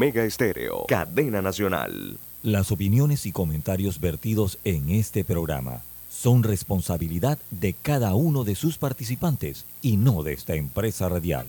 Omega Estéreo, cadena nacional. Las opiniones y comentarios vertidos en este programa son responsabilidad de cada uno de sus participantes y no de esta empresa radial.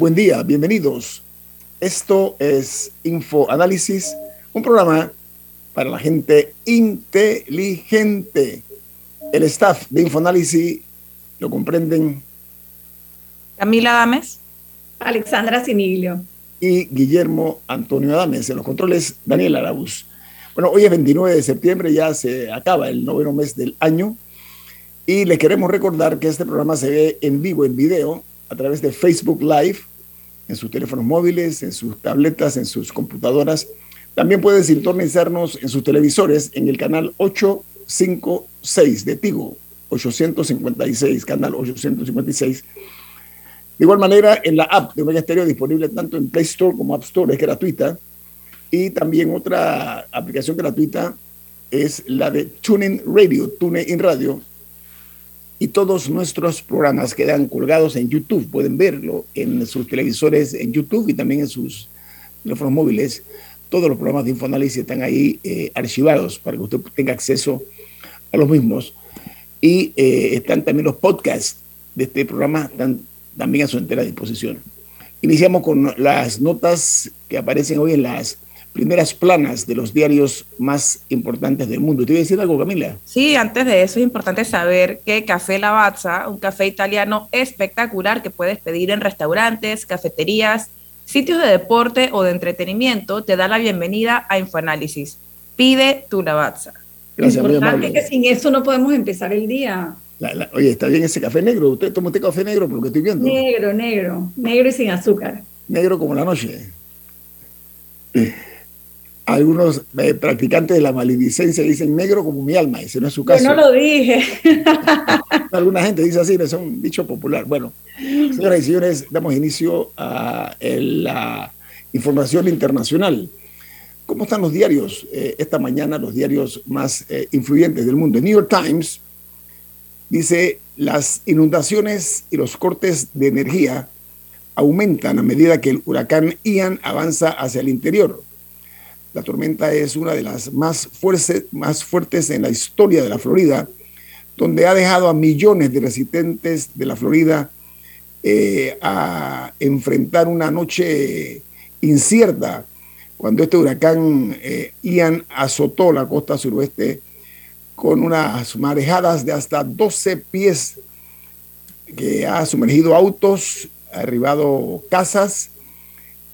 Buen día, bienvenidos. Esto es Info Análisis, un programa para la gente inteligente. El staff de Infoanálisis lo comprenden Camila Dames, Alexandra Siniglio y Guillermo Antonio Adames. En los controles, Daniel Araúz. Bueno, hoy es 29 de septiembre, ya se acaba el noveno mes del año y le queremos recordar que este programa se ve en vivo, en video, a través de Facebook Live, en sus teléfonos móviles, en sus tabletas, en sus computadoras. También pueden sintonizarnos en sus televisores en el canal 856 de Tigo, 856, canal 856. De igual manera, en la app de Omega Stereo, disponible tanto en Play Store como App Store, es gratuita. Y también otra aplicación gratuita es la de TuneIn Radio, TuneIn Radio, y todos nuestros programas quedan colgados en YouTube. Pueden verlo en sus televisores en YouTube y también en sus teléfonos móviles. Todos los programas de Infoanálisis están ahí eh, archivados para que usted tenga acceso a los mismos. Y eh, están también los podcasts de este programa, están también a su entera disposición. Iniciamos con las notas que aparecen hoy en las primeras planas de los diarios más importantes del mundo. ¿Te iba a decir algo, Camila? Sí, antes de eso es importante saber que Café Lavazza, un café italiano espectacular que puedes pedir en restaurantes, cafeterías, sitios de deporte o de entretenimiento, te da la bienvenida a Infoanálisis. Pide tu Lavazza. Gracias, Lo importante es que sin eso no podemos empezar el día. oye, está bien ese café negro. ¿Usted toma usted café negro por lo que estoy viendo? Negro, negro. Negro y sin azúcar. Negro como la noche algunos eh, practicantes de la maledicencia dicen negro como mi alma, ese no es su caso. Yo no lo dije. Alguna gente dice así, es un dicho popular. Bueno, señoras y señores, damos inicio a la información internacional. ¿Cómo están los diarios eh, esta mañana, los diarios más eh, influyentes del mundo? El New York Times dice, las inundaciones y los cortes de energía aumentan a medida que el huracán Ian avanza hacia el interior. La tormenta es una de las más, más fuertes en la historia de la Florida, donde ha dejado a millones de residentes de la Florida eh, a enfrentar una noche incierta cuando este huracán eh, Ian azotó la costa suroeste con unas marejadas de hasta 12 pies que ha sumergido autos, ha derribado casas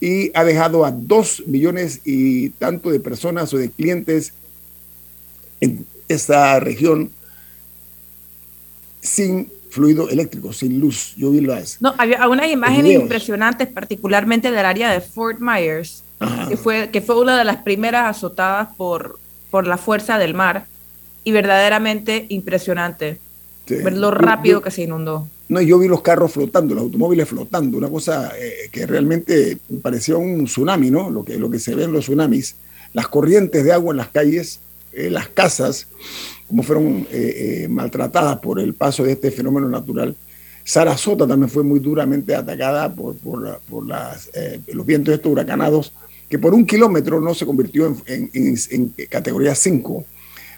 y ha dejado a dos millones y tanto de personas o de clientes en esta región sin fluido eléctrico, sin luz. Yo vi las. No, había unas imágenes impresionantes, particularmente del área de Fort Myers, que fue, que fue una de las primeras azotadas por, por la fuerza del mar y verdaderamente impresionante. Ver lo rápido que se inundó. No, yo vi los carros flotando, los automóviles flotando, una cosa eh, que realmente parecía un tsunami, ¿no? Lo que, lo que se ve en los tsunamis, las corrientes de agua en las calles, eh, las casas, como fueron eh, maltratadas por el paso de este fenómeno natural. Sarasota también fue muy duramente atacada por, por, por las, los vientos estos huracanados, que por un kilómetro no se convirtió en, en, en categoría 5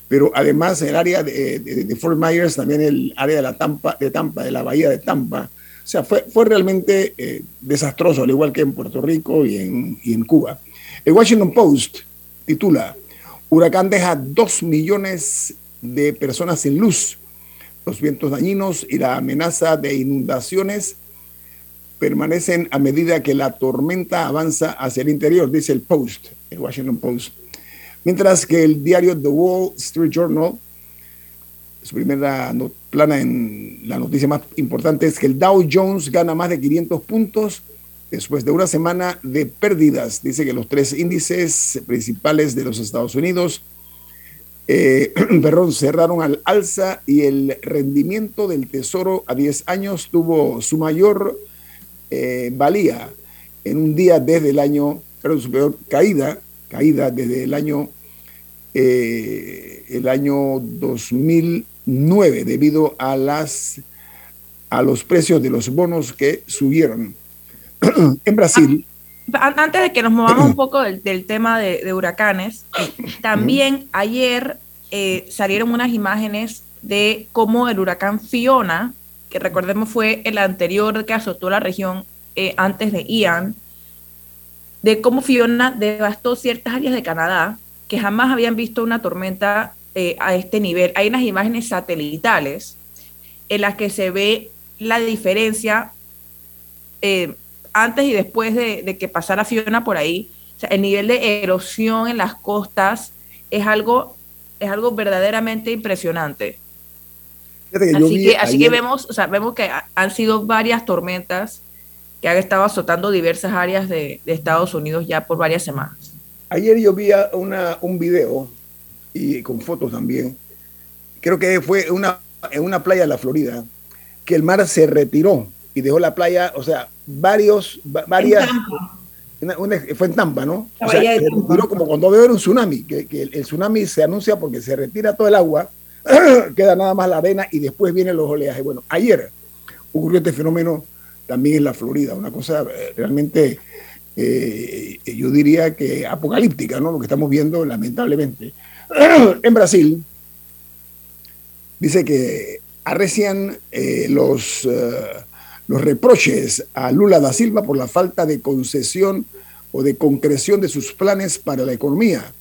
pero además el área de, Fort Myers, también el área de la Tampa, de Tampa, de la bahía de Tampa. O sea, fue, fue realmente eh, desastroso, al igual que en Puerto Rico y en, y en Cuba. El Washington Post titula, Huracán deja dos millones de personas sin luz. Los vientos dañinos y la amenaza de inundaciones permanecen a medida que la tormenta avanza hacia el interior, dice el Post, el Washington Post. Mientras que el diario The Wall Street Journal, su primera plana en la noticia más importante es que el Dow Jones gana más de 500 puntos después de una semana de pérdidas. Dice que los tres índices principales de los Estados Unidos eh, cerraron al alza y el rendimiento del tesoro a 10 años tuvo su mayor eh, valía en un día desde el año, perdón, su peor caída, caída desde el año, eh, el año 2009 debido a las a los precios de los bonos que subieron. en Brasil. Antes de que nos movamos un poco del, tema de, huracanes, también ayer eh, salieron unas imágenes de cómo el huracán Fiona que recordemos fue el anterior que azotó la región eh, antes de Ian, de cómo Fiona devastó ciertas áreas de Canadá que jamás habían visto una tormenta eh, a este nivel. Hay unas imágenes satelitales en las que se ve la diferencia eh, antes y después de, que pasara Fiona por ahí. el nivel de erosión en las costas es algo, es algo verdaderamente impresionante así, que, así que vemos, o sea, vemos que han sido varias tormentas que han estado azotando diversas áreas de, Estados Unidos ya por varias semanas. Ayer yo vi una, un video y con fotos también. Creo que fue una, en una playa de la Florida que el mar se retiró y dejó la playa, o sea, varios, varias. fue en Tampa, ¿no? O sea, se retiró como cuando veo un tsunami, que, que el, tsunami se anuncia porque se retira todo el agua queda nada más la arena y después vienen los oleajes. Bueno, ayer ocurrió este fenómeno también en la Florida, una cosa eh, realmente, eh, yo diría que apocalíptica, ¿no? Lo que estamos viendo lamentablemente. en Brasil, dice que arrecian eh, los, los reproches a Lula da Silva por la falta de concesión o de concreción de sus planes para la economía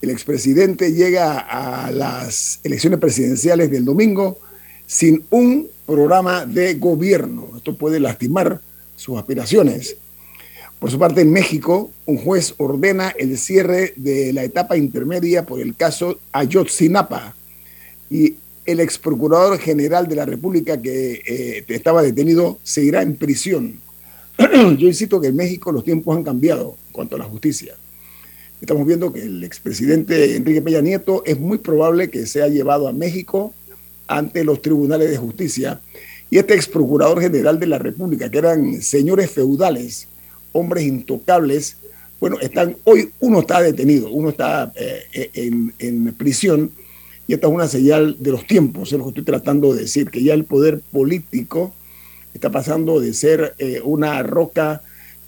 el expresidente llega a las elecciones presidenciales del domingo sin un programa de gobierno. Esto puede lastimar sus aspiraciones. Por su parte, en México, un juez ordena el cierre de la etapa intermedia por el caso Ayotzinapa y el ex procurador general de la República que eh, estaba detenido seguirá en prisión. Yo insisto que en México los tiempos han cambiado en cuanto a la justicia. Estamos viendo que el expresidente Enrique Peña Nieto es muy probable que sea llevado a México ante los tribunales de justicia. Y este ex procurador general de la República, que eran señores feudales, hombres intocables, bueno, están, hoy uno está detenido, uno está eh, en, prisión, y esta es una señal de los tiempos, es lo que estoy tratando de decir, que ya el poder político está pasando de ser eh, una roca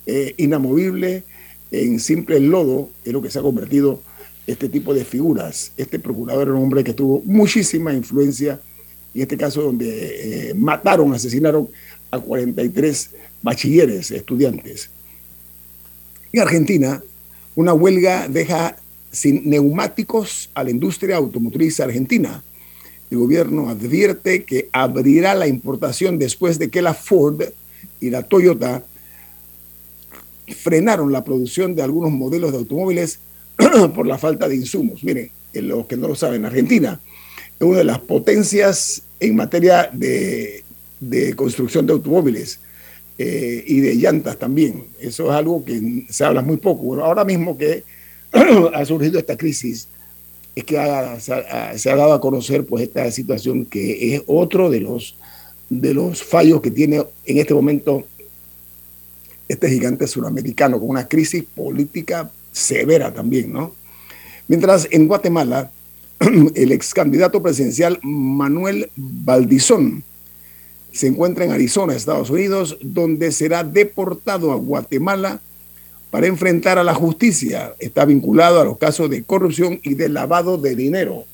eh, inamovible en simple lodo es lo que se ha convertido este tipo de figuras. Este procurador era un hombre que tuvo muchísima influencia, en este caso donde eh, mataron, asesinaron a 43 bachilleres, estudiantes. En Argentina, una huelga deja sin neumáticos a la industria automotriz argentina. El gobierno advierte que abrirá la importación después de que la Ford y la Toyota frenaron la producción de algunos modelos de automóviles por la falta de insumos. Miren, los que no lo saben, Argentina es una de las potencias en materia de, construcción de automóviles eh, y de llantas también. Eso es algo que se habla muy poco. Ahora mismo que ha surgido esta crisis, es que se, ha, dado a conocer pues esta situación que es otro de los, de los fallos que tiene en este momento este gigante suramericano con una crisis política severa también, ¿no? Mientras en Guatemala, el ex candidato presidencial Manuel Valdizón se encuentra en Arizona, Estados Unidos, donde será deportado a Guatemala para enfrentar a la justicia. Está vinculado a los casos de corrupción y de lavado de dinero.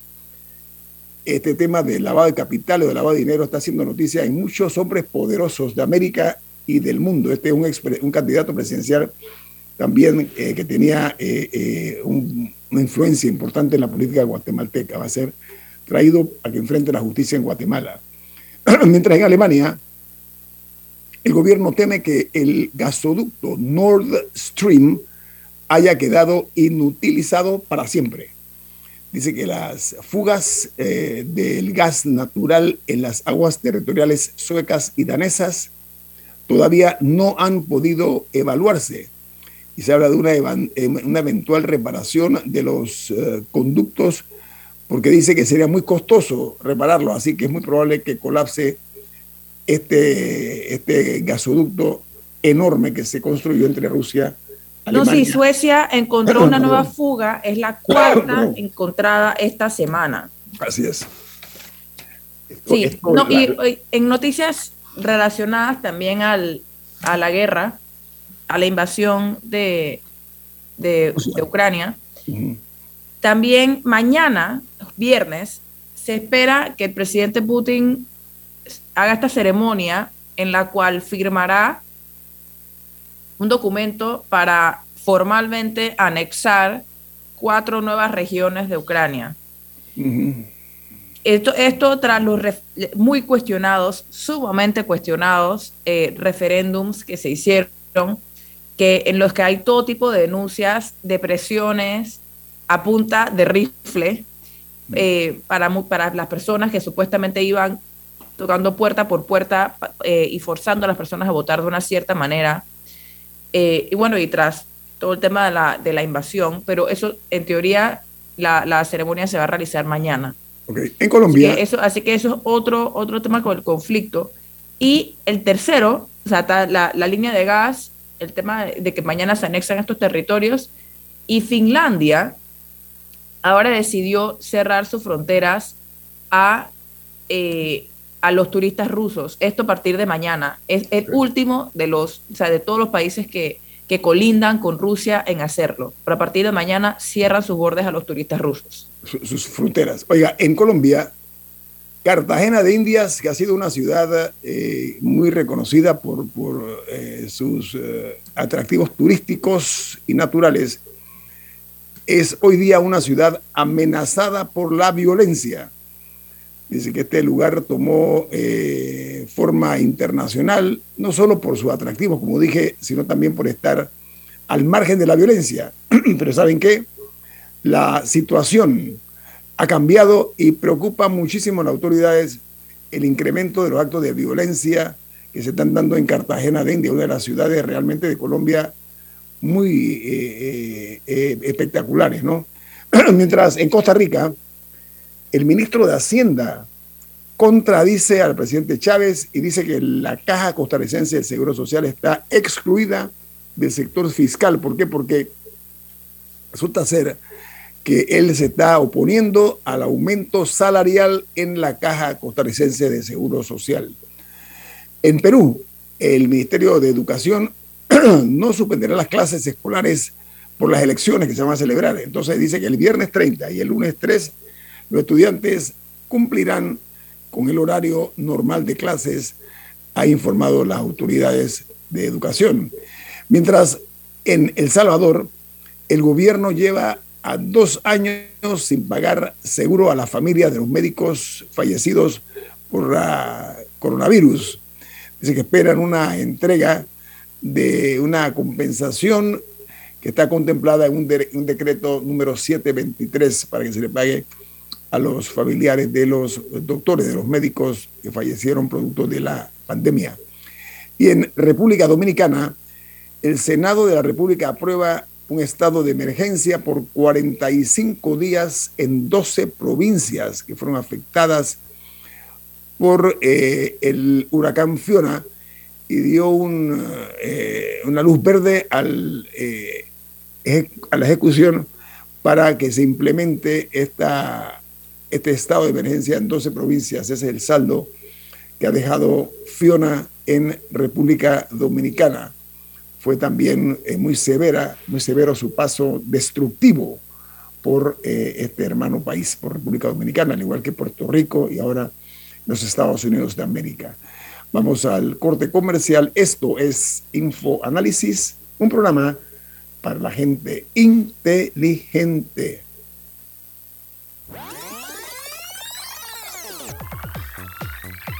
Este tema de lavado de capital o de lavado de dinero está haciendo noticia en muchos hombres poderosos de América y del mundo. Este es un, un candidato presidencial también eh, que tenía eh, eh, una influencia importante en la política guatemalteca. Va a ser traído a que enfrente la justicia en Guatemala. Mientras en Alemania, el gobierno teme que el gasoducto Nord Stream haya quedado inutilizado para siempre. Dice que las fugas eh, del gas natural en las aguas territoriales suecas y danesas todavía no han podido evaluarse. Y se habla de una, una eventual reparación de los eh, conductos porque dice que sería muy costoso repararlo, así que es muy probable que colapse este, este gasoducto enorme que se construyó entre Rusia no, sí, Suecia encontró una nueva fuga, es la cuarta encontrada esta semana. Así es. sí, y, en noticias relacionadas también al, a la guerra, a la invasión de, de, Ucrania, también mañana, viernes, se espera que el presidente Putin haga esta ceremonia en la cual firmará un documento para formalmente anexar cuatro nuevas regiones de Ucrania. esto, esto tras los muy cuestionados, sumamente cuestionados eh, referéndums que se hicieron, que, en los que hay todo tipo de denuncias, de presiones a punta de rifle eh, para, para las personas que supuestamente iban tocando puerta por puerta eh, y forzando a las personas a votar de una cierta manera. Eh, y bueno, y tras todo el tema de la, de la invasión, pero eso en teoría la, la ceremonia se va a realizar mañana. Okay. En Colombia. Así que, eso, así que eso es otro, otro tema con el conflicto. Y el tercero, o sea, la, la línea de gas, el tema de que mañana se anexan estos territorios, y Finlandia ahora decidió cerrar sus fronteras a eh, a los turistas rusos. Esto a partir de mañana. Es el último de los, o sea, de todos los países que, que colindan con Rusia en hacerlo. Pero a partir de mañana cierran sus bordes a los turistas rusos. Sus, fronteras. Oiga, en Colombia, Cartagena de Indias, que ha sido una ciudad eh, muy reconocida por, eh, sus eh, atractivos turísticos y naturales, es hoy día una ciudad amenazada por la violencia. Dice que este lugar tomó forma internacional, no solo por su atractivo, como dije, sino también por estar al margen de la violencia. Pero ¿saben qué? La situación ha cambiado y preocupa muchísimo a las autoridades el incremento de los actos de violencia que se están dando en Cartagena de India, una de las ciudades realmente de Colombia muy eh, eh, espectaculares, ¿no? Mientras en Costa Rica, el ministro de Hacienda contradice al presidente Chávez y dice que la caja costarricense del Seguro Social está excluida del sector fiscal. ¿Por qué? Porque resulta ser que él se está oponiendo al aumento salarial en la caja costarricense de Seguro Social. En Perú, el Ministerio de Educación no suspenderá las clases escolares por las elecciones que se van a celebrar. Entonces dice que el viernes 30 y el lunes 3 los estudiantes cumplirán con el horario normal de clases, ha informado las autoridades de educación. Mientras en El Salvador, el gobierno lleva a dos años sin pagar seguro a la familia de los médicos fallecidos por la coronavirus. Dice que esperan una entrega de una compensación que está contemplada en un, un decreto número 723 para que se le pague a los familiares de los doctores, de los médicos que fallecieron producto de la pandemia. Y en República Dominicana, el Senado de la República aprueba un estado de emergencia por 45 días en 12 provincias que fueron afectadas por eh, el huracán Fiona y dio eh, una luz verde al, eh, a la ejecución para que se implemente esta este estado de emergencia en 12 provincias. Ese es el saldo que ha dejado Fiona en República Dominicana. Fue también eh, muy severa, muy severo su paso destructivo por eh, este hermano país, por República Dominicana, al igual que Puerto Rico y ahora los Estados Unidos de América. Vamos al corte comercial. Esto es Info Análisis, un programa para la gente inteligente.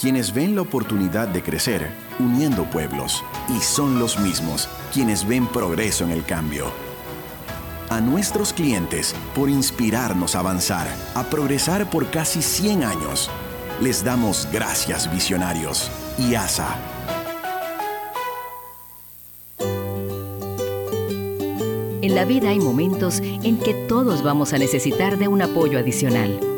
quienes ven la oportunidad de crecer uniendo pueblos y son los mismos quienes ven progreso en el cambio. A nuestros clientes por inspirarnos a avanzar, a progresar por casi 100 años. Les damos gracias visionarios y ASA. En la vida hay momentos en que todos vamos a necesitar de un apoyo adicional.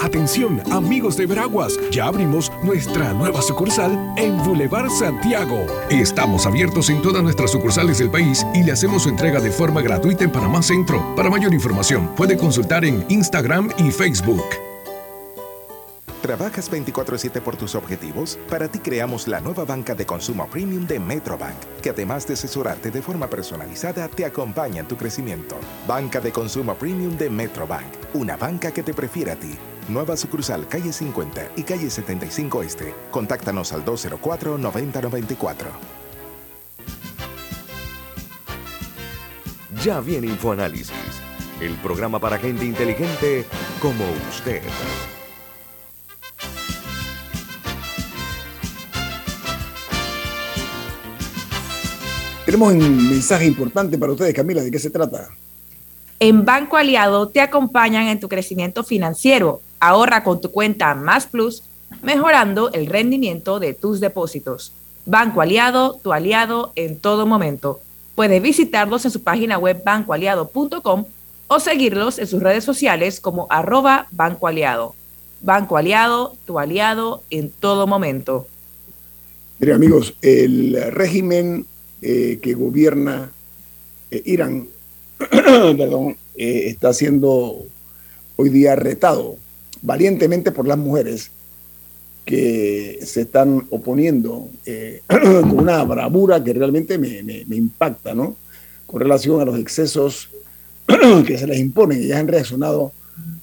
Atención, amigos de Veraguas, ya abrimos nuestra nueva sucursal en Boulevard Santiago. Estamos abiertos en todas nuestras sucursales del país y le hacemos su entrega de forma gratuita en Panamá Centro. Para mayor información, puede consultar en Instagram y Facebook. ¿Trabajas 24/7 por tus objetivos? Para ti creamos la nueva banca de consumo premium de Metrobank, que además de asesorarte de forma personalizada, te acompaña en tu crecimiento. Banca de consumo premium de Metrobank, una banca que te prefiere a ti. Nueva sucursal calle 50 y calle 75 Este. Contáctanos al 204-9094. Ya viene InfoAnálisis, el programa para gente inteligente como usted. Tenemos un mensaje importante para ustedes, Camila. ¿De qué se trata? En Banco Aliado te acompañan en tu crecimiento financiero. Ahorra con tu cuenta Más Plus, mejorando el rendimiento de tus depósitos. Banco Aliado, tu aliado en todo momento. Puedes visitarlos en su página web bancoaliado.com o seguirlos en sus redes sociales como arroba Banco Aliado. Banco Aliado, tu aliado en todo momento. Mire amigos, el régimen eh, que gobierna eh, Irán eh, está siendo hoy día retado valientemente por las mujeres que se están oponiendo con una bravura que realmente me, me, impacta, ¿no? Con relación a los excesos que se les imponen. Ellas han reaccionado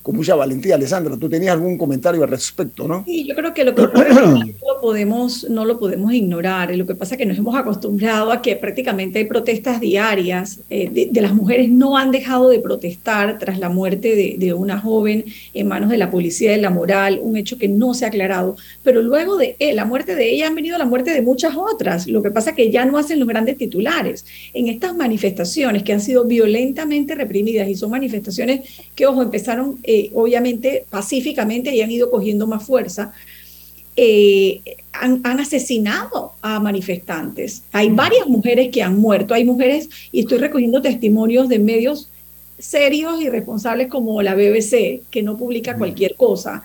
con mucha valentía. Alessandra, tú tenías algún comentario al respecto, ¿no? Sí, yo creo que lo que podemos, no lo podemos ignorar. Lo que pasa es que nos hemos acostumbrado a que prácticamente hay protestas diarias. Eh, de, las mujeres no han dejado de protestar tras la muerte de, de, una joven en manos de la policía de la moral, un hecho que no se ha aclarado. Pero luego de eh, la muerte de ella han venido la muerte de muchas otras. Lo que pasa es que ya no hacen los grandes titulares. En estas manifestaciones que han sido violentamente reprimidas y son manifestaciones que, ojo, empezaron... Eh, obviamente pacíficamente y han ido cogiendo más fuerza, eh, han, asesinado a manifestantes. Hay varias mujeres que han muerto, hay mujeres, y estoy recogiendo testimonios de medios serios y responsables como la BBC, que no publica cualquier cosa,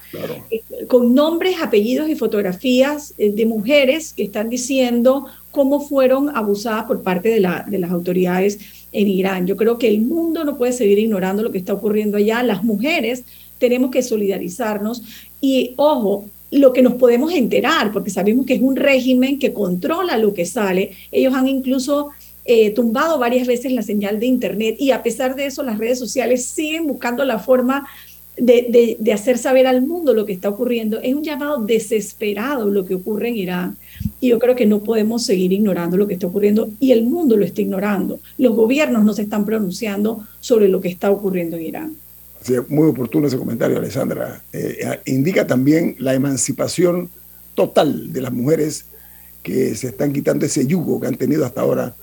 eh, con nombres, apellidos y fotografías eh, de mujeres que están diciendo cómo fueron abusadas por parte de, la, de las autoridades en Irán. Yo creo que el mundo no puede seguir ignorando lo que está ocurriendo allá. Las mujeres tenemos que solidarizarnos y, ojo, lo que nos podemos enterar, porque sabemos que es un régimen que controla lo que sale. Ellos han incluso eh, tumbado varias veces la señal de Internet y a pesar de eso las redes sociales siguen buscando la forma de, de, hacer saber al mundo lo que está ocurriendo. Es un llamado desesperado lo que ocurre en Irán. Y yo creo que no podemos seguir ignorando lo que está ocurriendo y el mundo lo está ignorando. Los gobiernos no se están pronunciando sobre lo que está ocurriendo en Irán. Muy oportuno ese comentario, Alessandra. Eh, indica también la emancipación total de las mujeres que se están quitando ese yugo que han tenido hasta ahora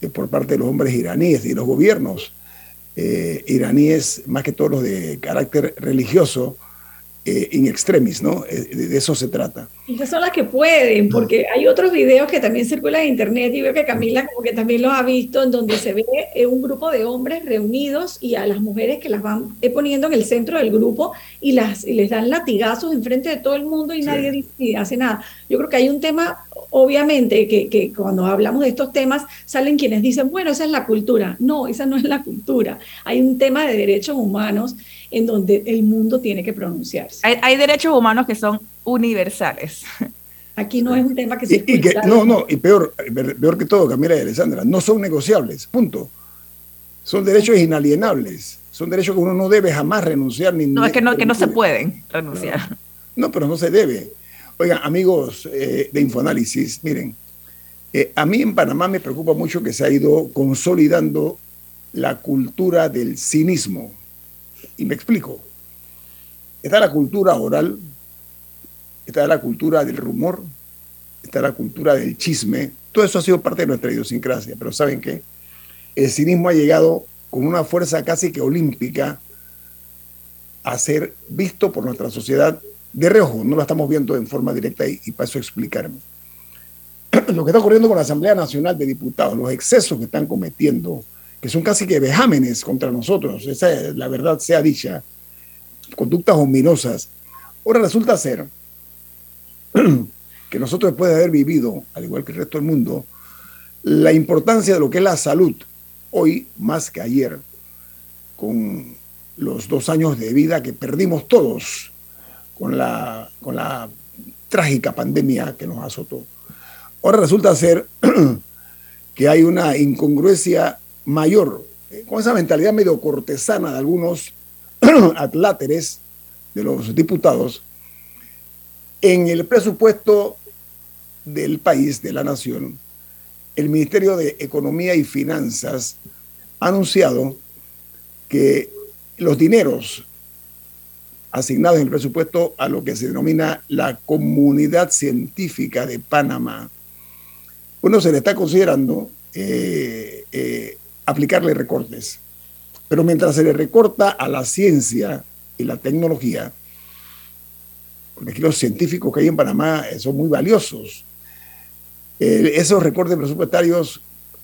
eh, por parte de los hombres iraníes y los gobiernos eh, iraníes, más que todos los de carácter religioso, in extremis, ¿no? de eso se trata. Esas son las que pueden, porque hay otros videos que también circulan en internet y veo que Camila como que también los ha visto, en donde se ve eh, un grupo de hombres reunidos y a las mujeres que las van eh, poniendo en el centro del grupo y, las, les dan latigazos enfrente de todo el mundo y nadie dice, hace nada. Yo creo que hay un tema, obviamente, que, que cuando hablamos de estos temas salen quienes dicen, bueno, esa es la cultura. No, esa no es la cultura. Hay un tema de derechos humanos en donde el mundo tiene que pronunciarse. Hay, derechos humanos que son universales. Aquí no es un tema que se... Y, no, no, y peor, peor que todo, Camila y Alessandra, no son negociables, punto. Son derechos inalienables, son derechos que uno no debe jamás renunciar. Ni no, es que no, que no se pueden renunciar. No, pero no se debe. Oigan, amigos eh, de Infoanálisis, miren, eh, a mí en Panamá me preocupa mucho que se ha ido consolidando la cultura del cinismo. Y me explico. Está la cultura oral, está la cultura del rumor, está la cultura del chisme. Todo eso ha sido parte de nuestra idiosincrasia, pero ¿saben qué? El cinismo ha llegado con una fuerza casi que olímpica a ser visto por nuestra sociedad de reojo. No lo estamos viendo en forma directa y, y paso a explicarme. Lo que está ocurriendo con la Asamblea Nacional de Diputados, los excesos que están cometiendo, que son casi que vejámenes contra nosotros, esa es la verdad sea dicha, conductas ominosas. Ahora resulta ser que nosotros después de haber vivido, al igual que el resto del mundo, la importancia de lo que es la salud, hoy más que ayer, con los dos años de vida que perdimos todos con la, con la trágica pandemia que nos azotó. Ahora resulta ser que hay una incongruencia mayor, con esa mentalidad medio cortesana de algunos atláteres de los diputados, en el presupuesto del país, de la nación, el Ministerio de Economía y Finanzas ha anunciado que los dineros asignados en el presupuesto a lo que se denomina la comunidad científica de Panamá, uno se le está considerando eh, eh, aplicarle recortes. Pero mientras se le recorta a la ciencia y la tecnología, porque los científicos que hay en Panamá eh, son muy valiosos, eh, esos recortes presupuestarios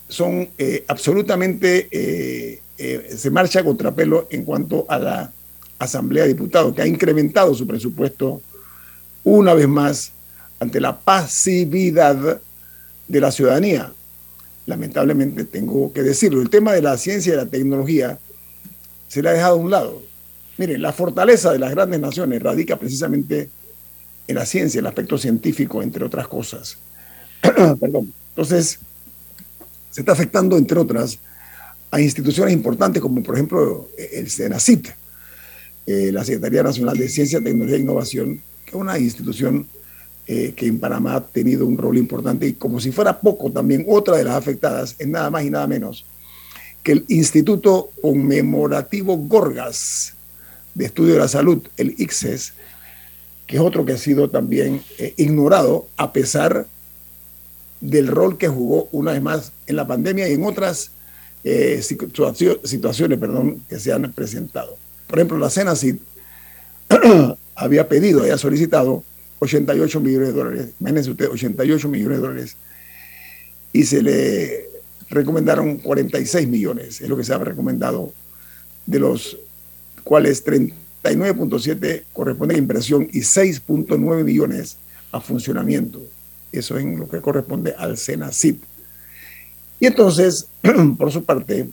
son eh, absolutamente, se marcha contrapelo en cuanto a la Asamblea de Diputados, que ha incrementado su presupuesto una vez más ante la pasividad de la ciudadanía. Lamentablemente tengo que decirlo, el tema de la ciencia y la tecnología se le ha dejado a un lado. Miren, la fortaleza de las grandes naciones radica precisamente en la ciencia, el aspecto científico, entre otras cosas. Perdón. Entonces, se está afectando, entre otras, a instituciones importantes como, por ejemplo, el CENACIT, eh, la Secretaría Nacional de Ciencia, Tecnología e Innovación, que es una institución eh, que en Panamá ha tenido un rol importante y como si fuera poco también otra de las afectadas es nada más y nada menos que el Instituto Conmemorativo Gorgas de Estudio de la Salud, el ICSES, que es otro que ha sido también eh, ignorado a pesar del rol que jugó una vez más en la pandemia y en otras eh, situaciones perdón, que se han presentado. Por ejemplo, la CENACID había pedido, había solicitado 88 millones de dólares. Imagínense usted, 88 millones de dólares. Y se le recomendaron 46 millones, es lo que se ha recomendado, de los cuales 39.7 corresponde a inversión y 6.9 millones a funcionamiento. Eso es lo que corresponde al SENACIT. Y entonces, por su parte,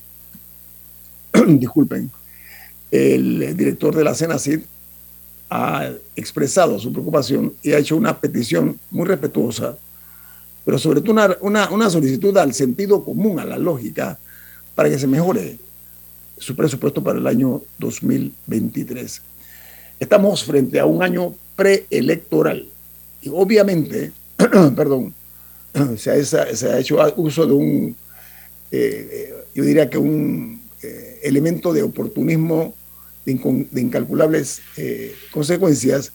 disculpen, el director de la SENACIT ha expresado su preocupación y ha hecho una petición muy respetuosa, pero sobre todo una, una, solicitud al sentido común, a la lógica, para que se mejore su presupuesto para el año 2023. Estamos frente a un año preelectoral y obviamente, perdón, se ha, se ha, hecho uso de un, eh, yo diría que un eh, elemento de oportunismo de, incalculables eh, consecuencias,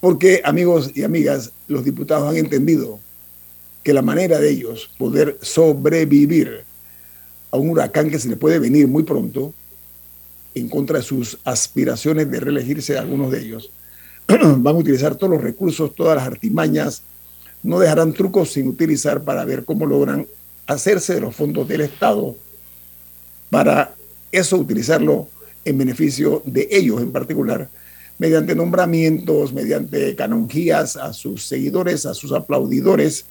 porque amigos y amigas, los diputados han entendido que la manera de ellos poder sobrevivir a un huracán que se le puede venir muy pronto, en contra de sus aspiraciones de reelegirse algunos de ellos, van a utilizar todos los recursos, todas las artimañas, no dejarán trucos sin utilizar para ver cómo logran hacerse de los fondos del Estado para eso utilizarlo en beneficio de ellos en particular, mediante nombramientos, mediante canonjías a sus seguidores, a sus aplaudidores.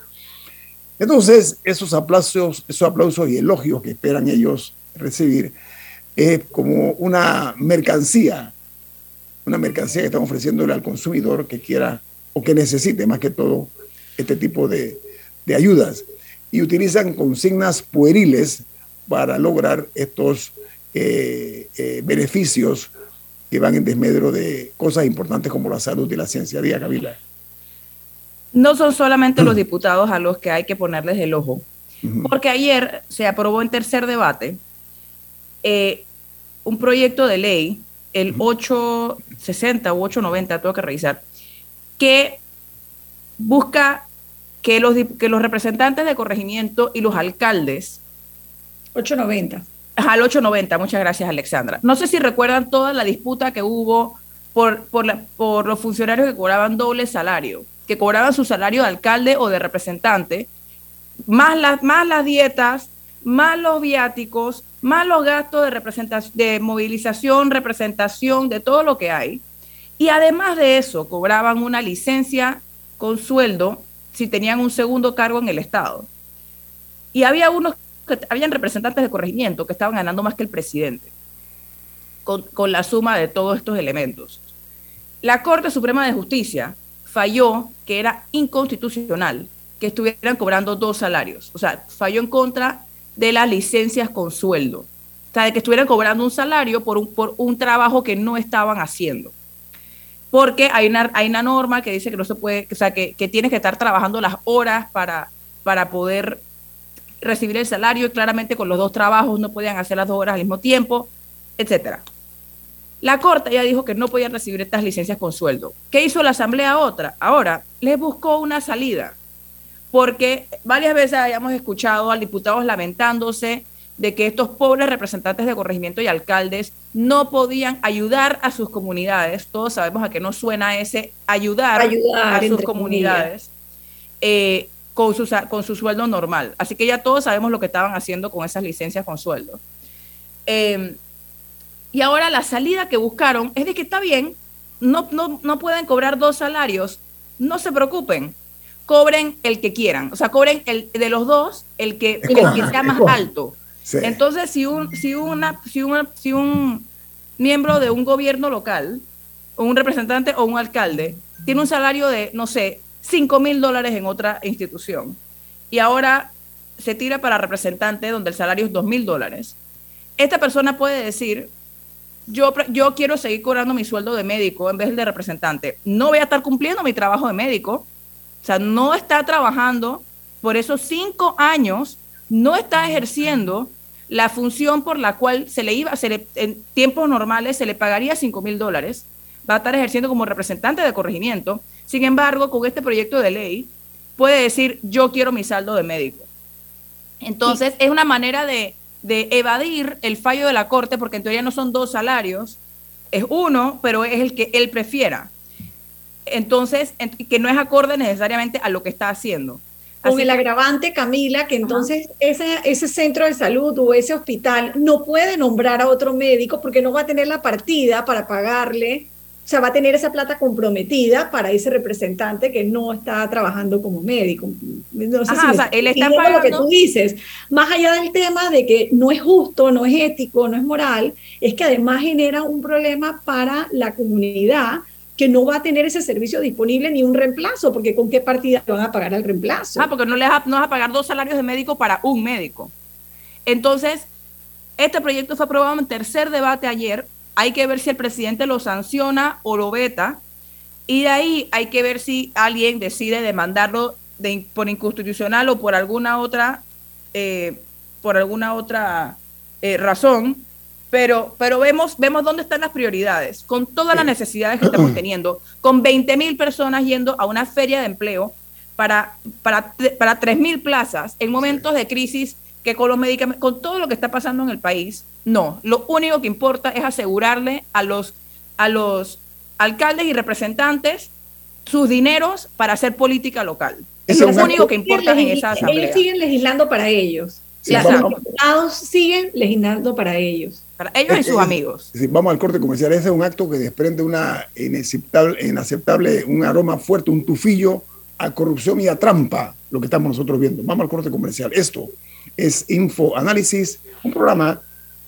Entonces, esos aplausos, esos aplausos y elogios que esperan ellos recibir es como una mercancía, una mercancía que están ofreciéndole al consumidor que quiera o que necesite más que todo este tipo de, ayudas. Y utilizan consignas pueriles para lograr estos eh, eh, beneficios que van en desmedro de cosas importantes como la salud y la ciencia. Día, Camila. No son solamente los diputados a los que hay que ponerles el ojo, porque ayer se aprobó en tercer debate eh, un proyecto de ley, el 860 u 890, tengo que revisar, que busca que los, que los representantes de corregimiento y los alcaldes... 890. Al 890, muchas gracias Alexandra. No sé si recuerdan toda la disputa que hubo por, por, por los funcionarios que cobraban doble salario, que cobraban su salario de alcalde o de representante, más las, más las dietas, más los viáticos, más los gastos de, representación, de movilización, representación, de todo lo que hay. Y además de eso, cobraban una licencia con sueldo si tenían un segundo cargo en el Estado. Y había unos que habían representantes de corregimiento que estaban ganando más que el presidente con, con la suma de todos estos elementos. La Corte Suprema de Justicia falló que era inconstitucional que estuvieran cobrando dos salarios. O sea, falló en contra de las licencias con sueldo. O sea, de que estuvieran cobrando un salario por un, por un trabajo que no estaban haciendo. Porque hay una, hay una norma que dice que no se puede, o sea, que, que tienes que estar trabajando las horas para, para poder recibir el salario y claramente con los dos trabajos no podían hacer las dos horas al mismo tiempo, etcétera. La Corte ya dijo que no podían recibir estas licencias con sueldo. ¿Qué hizo la Asamblea otra? Ahora, les buscó una salida porque varias veces habíamos escuchado a diputados lamentándose de que estos pobres representantes de corregimiento y alcaldes no podían ayudar a sus comunidades. Todos sabemos a qué nos suena ese ayudar, a sus comunidades eh, con, su, con su sueldo normal. Así que ya todos sabemos lo que estaban haciendo con esas licencias con sueldo. Em, y ahora la salida que buscaron es de que está bien, no, no, no pueden cobrar dos salarios, no se preocupen, cobren el que quieran, o sea, cobren el de los dos, el que, el que sea más alto. Entonces, si un, si una, si una, si un miembro de un gobierno local, o un representante o un alcalde, tiene un salario de, no sé, 5 mil dólares en otra institución, y ahora se tira para representante donde el salario es 2 mil dólares, esta persona puede decir, yo, yo quiero seguir cobrando mi sueldo de médico en vez del de representante. No voy a estar cumpliendo mi trabajo de médico, o sea, no está trabajando por esos cinco años, no está ejerciendo la función por la cual se le iba, se en tiempos normales se le pagaría cinco mil dólares, va a estar ejerciendo como representante de corregimiento. Sin embargo, con este proyecto de ley, puede decir, yo quiero mi saldo de médico. Entonces, es una manera de, de evadir el fallo de la Corte, porque en teoría no son dos salarios, es uno, pero es el que él prefiera entonces, que no es acorde necesariamente a lo que está haciendo. Con el agravante, Camila, que entonces ese, ese centro de salud o ese hospital no puede nombrar a otro médico porque no va a tener la partida para pagarle, sea, va a tener esa plata comprometida para ese representante que no está trabajando como médico. No sé si él está pagando... lo que tú dices. Más allá del tema de que no es justo, no es ético, no es moral, es que además genera un problema para la comunidad que no va a tener ese servicio disponible ni un reemplazo, porque ¿con qué partida van a pagar el reemplazo? Ah, porque no les va, no vas a pagar dos salarios de médico para un médico. Entonces, este proyecto fue aprobado en tercer debate ayer. Hay que ver si el presidente lo sanciona o lo veta. Y de ahí hay que ver si alguien decide demandarlo de, por inconstitucional o por alguna otra, eh, por alguna otra eh, razón pero, pero vemos, vemos dónde están las prioridades, con todas las necesidades que estamos teniendo, con 20 mil personas yendo a una feria de empleo para, para, para 3 mil plazas en momentos de crisis que con los medicamentos, con todo lo que está pasando en el país, no, lo único que importa es asegurarle a los, a los, alcaldes y representantes sus dineros para hacer política local. Eso es lo único que importa en esa asamblea. Ellos siguen legislando para ellos. los estados siguen legislando para ellos. Para ellos y sus amigos. vamos al corte comercial. Ese es un acto que desprende una inaceptable, inaceptable, un aroma fuerte, un tufillo a corrupción y a trampa, lo que estamos nosotros viendo. Vamos al corte comercial. Esto es Info Análisis, un programa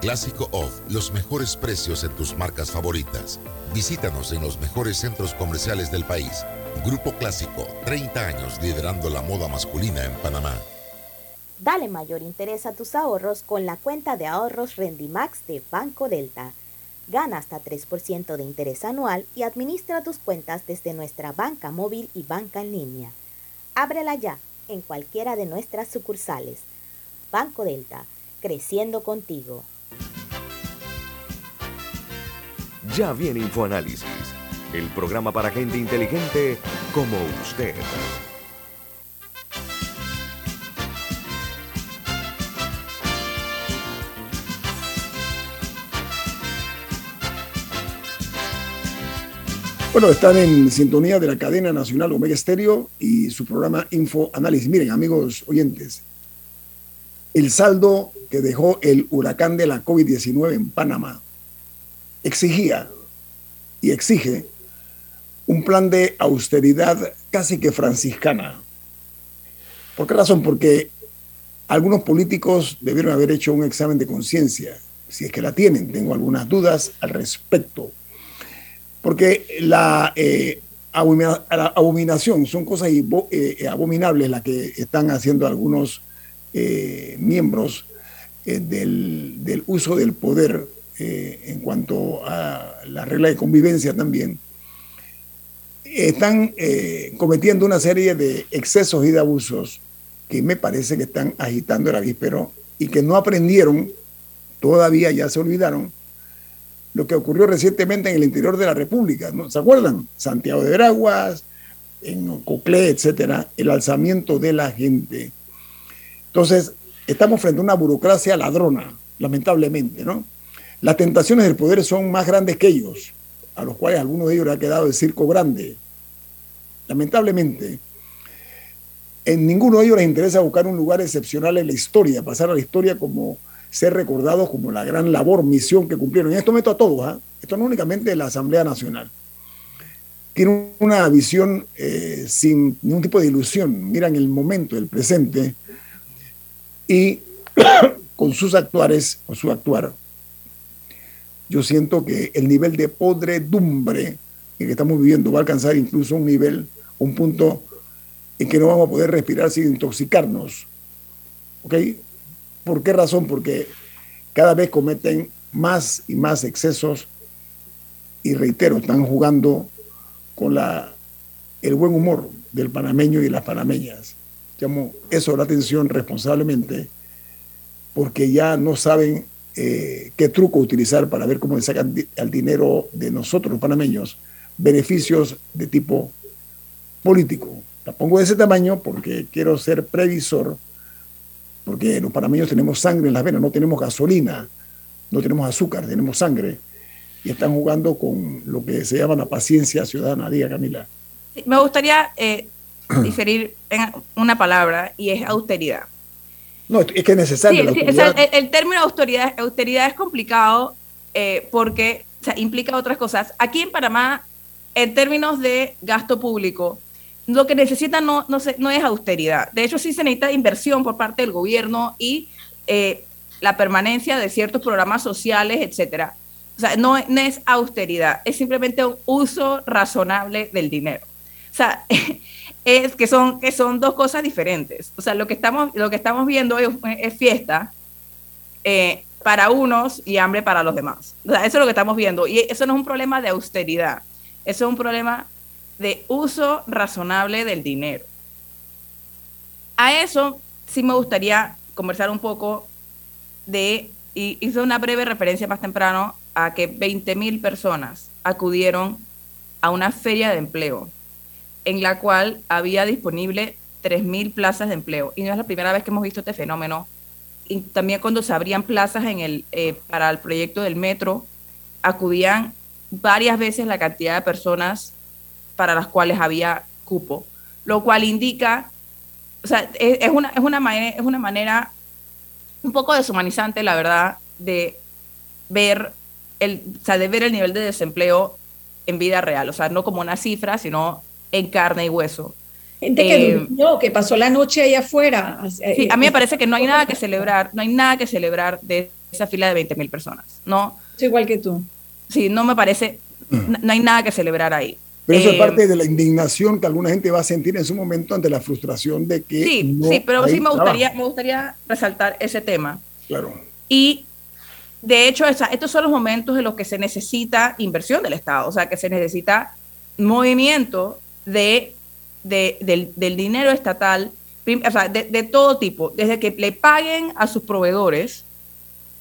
Clásico Off, los mejores precios en tus marcas favoritas. Visítanos en los mejores centros comerciales del país. Grupo Clásico, 30 años liderando la moda masculina en Panamá. Dale mayor interés a tus ahorros con la cuenta de ahorros Rendimax de Banco Delta. Gana hasta 3% de interés anual y administra tus cuentas desde nuestra banca móvil y banca en línea. Ábrela ya en cualquiera de nuestras sucursales. Banco Delta, creciendo contigo. Ya viene InfoAnálisis, el programa para gente inteligente como usted. Bueno, están en sintonía de la cadena nacional Omega Estéreo y su programa Info Análisis. Miren, amigos oyentes, el saldo que dejó el huracán de la COVID-19 en Panamá exigía y exige un plan de austeridad casi que franciscana. ¿Por qué razón? Porque algunos políticos debieron haber hecho un examen de conciencia, si es que la tienen, tengo algunas dudas al respecto porque la, eh, abominación son cosas eh, abominables las que están haciendo algunos eh, miembros del, uso del poder en cuanto a la regla de convivencia también. Están cometiendo una serie de excesos y de abusos que me parece que están agitando el avíspero y que no aprendieron, todavía ya se olvidaron, lo que ocurrió recientemente en el interior de la República, ¿no? ¿Se acuerdan? Santiago de Veraguas, en Coclé, etcétera, el alzamiento de la gente. Entonces, estamos frente a una burocracia ladrona, lamentablemente, ¿no? Las tentaciones del poder son más grandes que ellos, a los cuales algunos de ellos les ha quedado el circo grande. Lamentablemente, en ninguno de ellos les interesa buscar un lugar excepcional en la historia, pasar a la historia como ser recordados como la gran labor, misión que cumplieron. Y esto meto a todos, ¿ah? esto no únicamente la Asamblea Nacional. Tiene una visión eh, sin ningún tipo de ilusión, miran el momento, el presente, y con sus actuares, o su actuar, yo siento que el nivel de podredumbre que estamos viviendo va a alcanzar incluso un nivel, un punto en que no vamos a poder respirar sin intoxicarnos. ¿Ok? ¿Por qué razón? Porque cada vez cometen más y más excesos y reitero, están jugando con la, el buen humor del panameño y las panameñas. Llamo eso la atención responsablemente porque ya no saben eh, qué truco utilizar para ver cómo le sacan al dinero de nosotros los panameños beneficios de tipo político. La pongo de ese tamaño porque quiero ser previsor porque los panameños tenemos sangre en las venas, no tenemos gasolina, no tenemos azúcar, tenemos sangre. Y están jugando con lo que se llama la paciencia ciudadana. Diga, Camila. Me gustaría eh, diferir en una palabra y es austeridad. No, es que es necesario. Sí, el, el, término austeridad, austeridad es complicado eh, porque implica otras cosas. Aquí en Panamá, en términos de gasto público, lo que necesita no, no, no es austeridad. De hecho, sí se necesita inversión por parte del gobierno y eh, la permanencia de ciertos programas sociales, etcétera. O sea, no, no, es austeridad, es simplemente un uso razonable del dinero. O sea, es que son, que son dos cosas diferentes. O sea, lo que estamos, lo que estamos viendo es, es fiesta eh, para unos y hambre para los demás. Eso es lo que estamos viendo. Y eso no es un problema de austeridad, eso es un problema de uso razonable del dinero. A eso sí me gustaría conversar un poco de, y hice una breve referencia más temprano a que 20 mil personas acudieron a una feria de empleo en la cual había disponible 3.000 plazas de empleo. Y no es la primera vez que hemos visto este fenómeno. Y también cuando se abrían plazas en el, eh, para el proyecto del metro, acudían varias veces la cantidad de personas para las cuales había cupo, lo cual indica, o sea, es, una, es, una, manera, es una manera un poco deshumanizante, la verdad, de ver el, sea, de ver el nivel de desempleo en vida real, o sea, no como una cifra, sino en carne y hueso. Gente que eh, que pasó la noche ahí afuera. Sí, a mí me parece que no hay nada que celebrar, no hay nada que celebrar de esa fila de 20 mil personas, ¿no? igual que tú. Sí, no me parece, mm. no hay nada que celebrar ahí. Pero eso es eh, parte de la indignación que alguna gente va a sentir en su momento ante la frustración de que. Sí, sí, pero sí me gustaría, me gustaría resaltar ese tema. Claro. Y de hecho, estos son los momentos en los que se necesita inversión del Estado, o sea, que se necesita movimiento de, del, dinero estatal, o sea, de, todo tipo, desde que le paguen a sus proveedores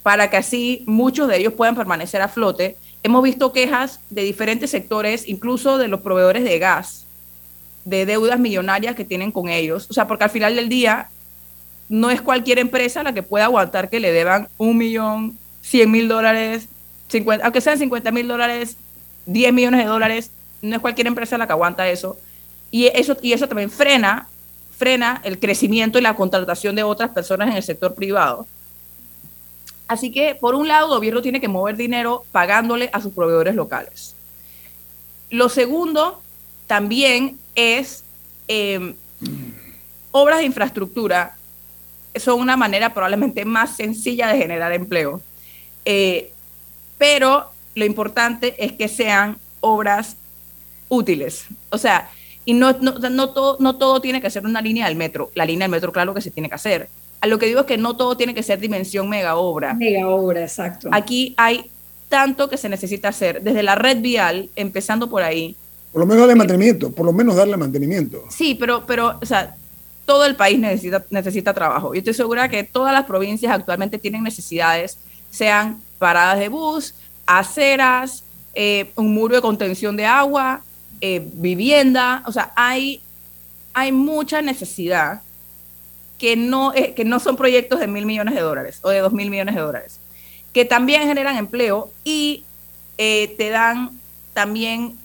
para que así muchos de ellos puedan permanecer a flote. Hemos visto quejas de diferentes sectores, incluso de los proveedores de gas, de deudas millonarias que tienen con ellos. O sea, porque al final del día no es cualquier empresa la que pueda aguantar que le deban un millón, cien mil dólares, 50, aunque sean 50 mil dólares, 10 millones de dólares, no es cualquier empresa la que aguanta eso. Y eso, y eso también frena, frena el crecimiento y la contratación de otras personas en el sector privado. Así que, por un lado, el gobierno tiene que mover dinero pagándole a sus proveedores locales. Lo segundo también es em, obras de infraestructura. Son una manera probablemente más sencilla de generar empleo. Eh, pero lo importante es que sean obras útiles. O sea, y no, no, no, todo, no todo tiene que ser una línea del metro. La línea del metro, claro que se tiene que hacer. A lo que digo es que no todo tiene que ser dimensión mega obra. Mega obra, exacto. Aquí hay tanto que se necesita hacer, desde la red vial, empezando por ahí. Por lo menos darle mantenimiento, por lo menos darle mantenimiento. Sí, pero, pero o sea, todo el país necesita, necesita trabajo. Yo estoy segura que todas las provincias actualmente tienen necesidades, sean paradas de bus, aceras, eh, un muro de contención de agua, eh, vivienda, o sea, hay, hay mucha necesidad que no, eh, que no son proyectos de mil millones de dólares o de dos mil millones de dólares, que también generan empleo y eh, te dan también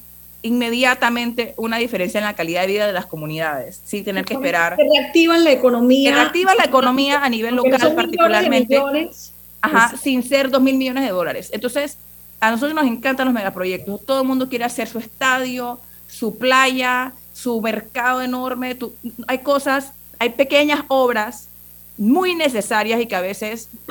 inmediatamente una diferencia en la calidad de vida de las comunidades, sin tener que esperar. Que reactivan la economía. Que reactivan la economía a nivel local particularmente. ajá, sin ser dos mil millones de dólares. Entonces, a nosotros nos encantan los megaproyectos. Todo el mundo quiere hacer su estadio, su playa, su mercado enorme. hay cosas, hay pequeñas obras muy necesarias y que a veces,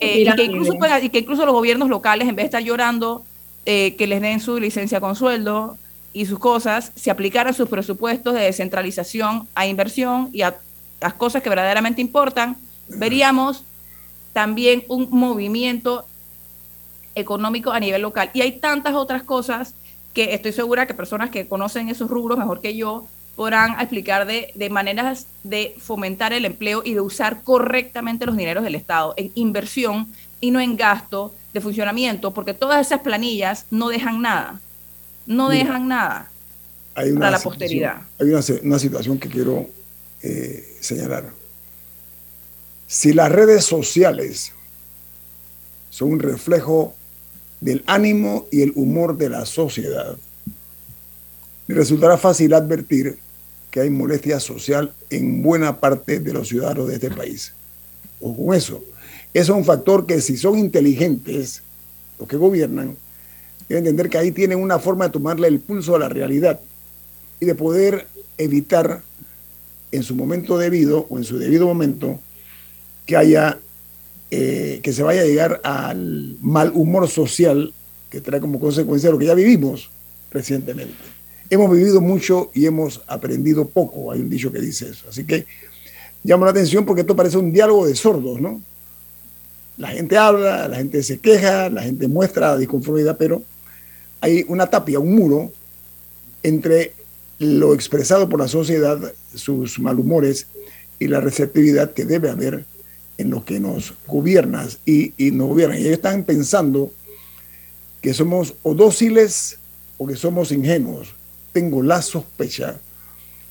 eh, y, que incluso, y, que incluso, los gobiernos locales, en vez de estar llorando eh, que les den su licencia con sueldo y sus cosas, si aplicaran sus presupuestos de descentralización a inversión y a las cosas que verdaderamente importan, veríamos también un movimiento económico a nivel local. Y hay tantas otras cosas que estoy segura que personas que conocen esos rubros mejor que yo podrán explicar de, de, maneras de fomentar el empleo y de usar correctamente los dineros del Estado en inversión y no en gasto de funcionamiento, porque todas esas planillas no dejan nada, no dejan nada para la posteridad. Hay una, una, situación que quiero eh, señalar. Si las redes sociales son un reflejo del ánimo y el humor de la sociedad. resultará fácil advertir que hay molestia social en buena parte de los ciudadanos de este país. O con eso. Eso es un factor que si son inteligentes, los que gobiernan, deben entender que ahí tienen una forma de tomarle el pulso a la realidad y de poder evitar en su momento debido o en su debido momento que haya eh, que se vaya a llegar al mal humor social que trae como consecuencia lo que ya vivimos recientemente. Hemos vivido mucho y hemos aprendido poco, hay un dicho que dice eso. Así que llama la atención porque esto parece un diálogo de sordos, ¿no? La gente habla, la gente se queja, la gente muestra disconformidad, pero hay una tapia, un muro entre lo expresado por la sociedad, sus malhumores y la receptividad que debe haber en lo que nos gobiernas y, y nos gobiernan. Y ellos están pensando que somos o dóciles o que somos ingenuos. Tengo la sospecha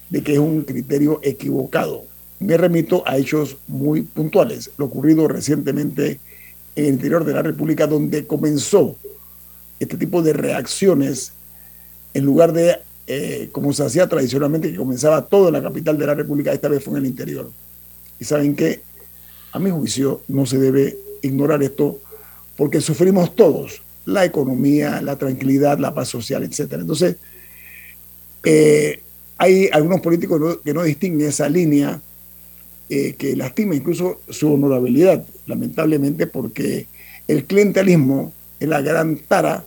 de que es un criterio equivocado. Me remito a hechos muy puntuales, lo ocurrido recientemente en el interior de la República, donde comenzó este tipo de reacciones en lugar de, eh, como se hacía tradicionalmente, que comenzaba todo en la capital de la República, esta vez fue en el interior. Y saben que a mi juicio, no se debe ignorar esto porque sufrimos todos la economía, la tranquilidad, la paz social, etc. Entonces, eh, hay algunos políticos que no distinguen esa línea eh, que lastima incluso su honorabilidad, lamentablemente, porque el clientelismo es la gran tara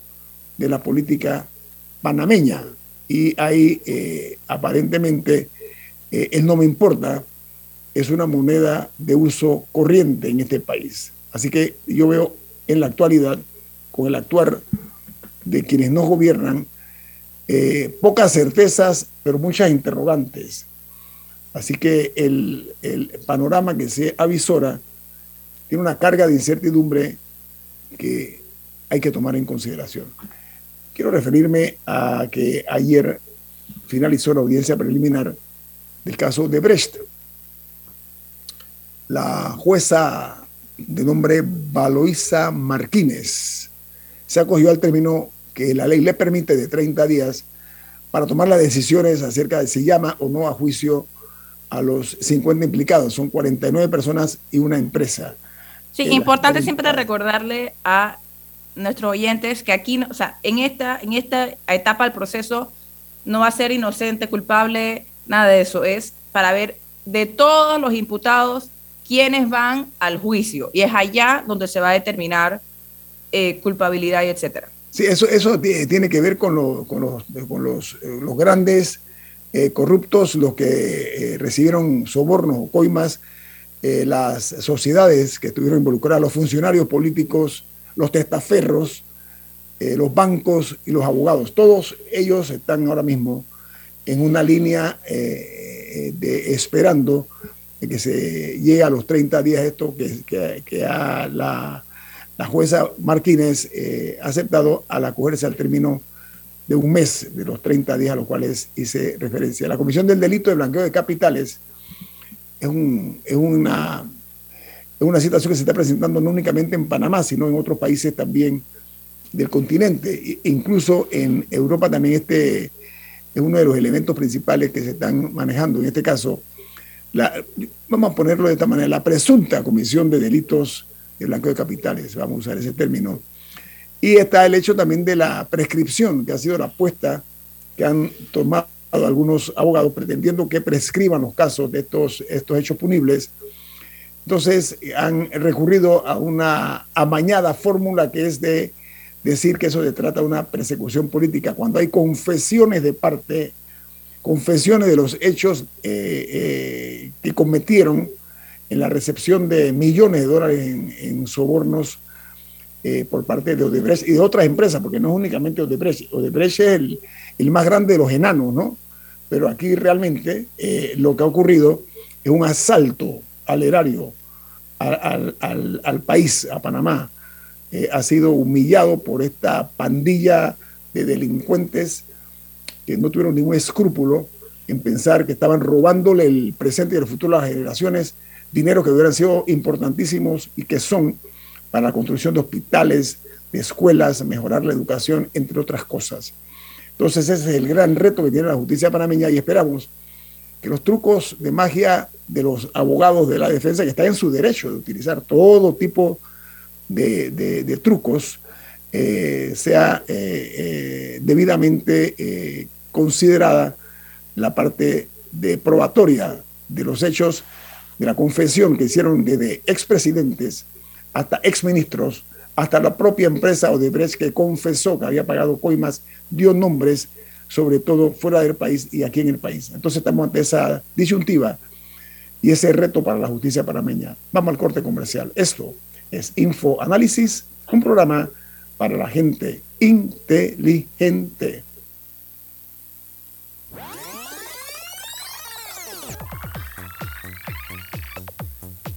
de la política panameña y ahí eh, aparentemente él no me importa es una moneda de uso corriente en este país. Así que yo veo en la actualidad, con el actuar de quienes nos gobiernan, eh, pocas certezas, pero muchas interrogantes. Así que el, el, panorama que se avisora tiene una carga de incertidumbre que hay que tomar en consideración. Quiero referirme a que ayer finalizó la audiencia preliminar del caso de Brecht la jueza de nombre Valoisa Martínez se acogió al término que la ley le permite de 30 días para tomar las decisiones acerca de si llama o no a juicio a los 50 implicados. Son 49 personas y una empresa. Sí, importante siempre recordarle a nuestros oyentes que aquí, o sea, en esta, en esta etapa del proceso no va a ser inocente, culpable, nada de eso. Es para ver de todos los imputados quiénes van al juicio y es allá donde se va a determinar eh, culpabilidad y etcétera. Sí, eso, eso tiene que ver con, los, con los, eh, los, grandes eh, corruptos, los que recibieron sobornos o coimas, las sociedades que estuvieron involucradas, los funcionarios políticos, los testaferros, los bancos y los abogados. Todos ellos están ahora mismo en una línea de esperando que se llegue a los 30 días esto que, que, que la, la, jueza Martínez eh, ha aceptado al acogerse al término de un mes de los 30 días a los cuales hice referencia. La Comisión del Delito de Blanqueo de Capitales es, un, es, una, es una situación que se está presentando no únicamente en Panamá, sino en otros países también del continente. Incluso en Europa también este es uno de los elementos principales que se están manejando. En este caso, vamos a ponerlo de esta manera, la presunta comisión de delitos de blanco de capitales, vamos a usar ese término. Y está el hecho también de la prescripción, que ha sido la apuesta que han tomado algunos abogados pretendiendo que prescriban los casos de estos, estos hechos punibles. Entonces han recurrido a una amañada fórmula que es de decir que eso se trata de una persecución política, cuando hay confesiones de parte confesiones de los hechos eh, eh, que cometieron en la recepción de millones de dólares en, sobornos eh, por parte de Odebrecht y de otras empresas, porque no es únicamente Odebrecht. Odebrecht es el, más grande de los enanos, ¿no? Pero aquí realmente lo que ha ocurrido es un asalto al erario, al, al país, a Panamá. ha sido humillado por esta pandilla de delincuentes que no tuvieron ningún escrúpulo en pensar que estaban robándole el presente y el futuro a las generaciones, dinero que hubieran sido importantísimos y que son para la construcción de hospitales, de escuelas, mejorar la educación, entre otras cosas. Entonces ese es el gran reto que tiene la justicia panameña y esperamos que los trucos de magia de los abogados de la defensa, que están en su derecho de utilizar todo tipo de, trucos, eh, sea eh, eh, debidamente considerada la parte de probatoria de los hechos de la confesión que hicieron desde expresidentes hasta exministros, hasta la propia empresa Odebrecht que confesó que había pagado coimas, dio nombres, sobre todo fuera del país y aquí en el país. Entonces estamos ante esa disyuntiva y ese reto para la justicia panameña. Vamos al corte comercial. Esto es Info Análisis, un programa para la gente inteligente.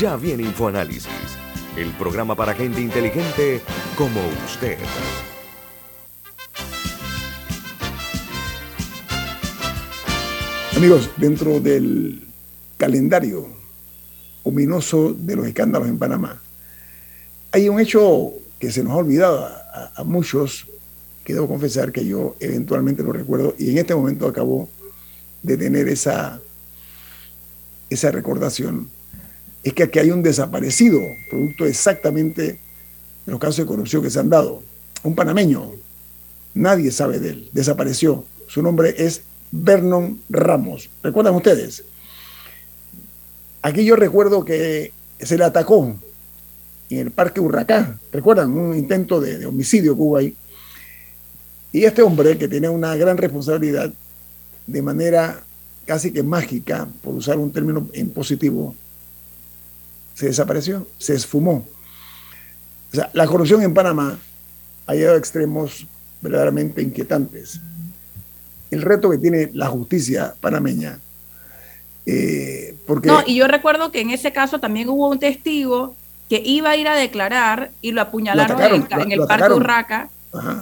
Ya viene InfoAnálisis, el programa para gente inteligente como usted. Amigos, dentro del calendario ominoso de los escándalos en Panamá, hay un hecho que se nos ha olvidado a, muchos, que debo confesar que yo eventualmente lo recuerdo y en este momento acabo de tener esa, esa recordación es que aquí hay un desaparecido, producto exactamente de los casos de corrupción que se han dado. Un panameño, nadie sabe de él, desapareció. Su nombre es Vernon Ramos. ¿Recuerdan ustedes? Aquí yo recuerdo que se le atacó en el Parque Huracán, ¿recuerdan? Un intento de, homicidio que hubo ahí. Y este hombre, que tiene una gran responsabilidad, de manera casi que mágica, por usar un término en positivo, se desapareció, se esfumó. O sea, la corrupción en Panamá ha llegado a extremos verdaderamente inquietantes. El reto que tiene la justicia panameña. Eh, porque no, y yo recuerdo que en ese caso también hubo un testigo que iba a ir a declarar y lo apuñalaron en, el Parque Urraca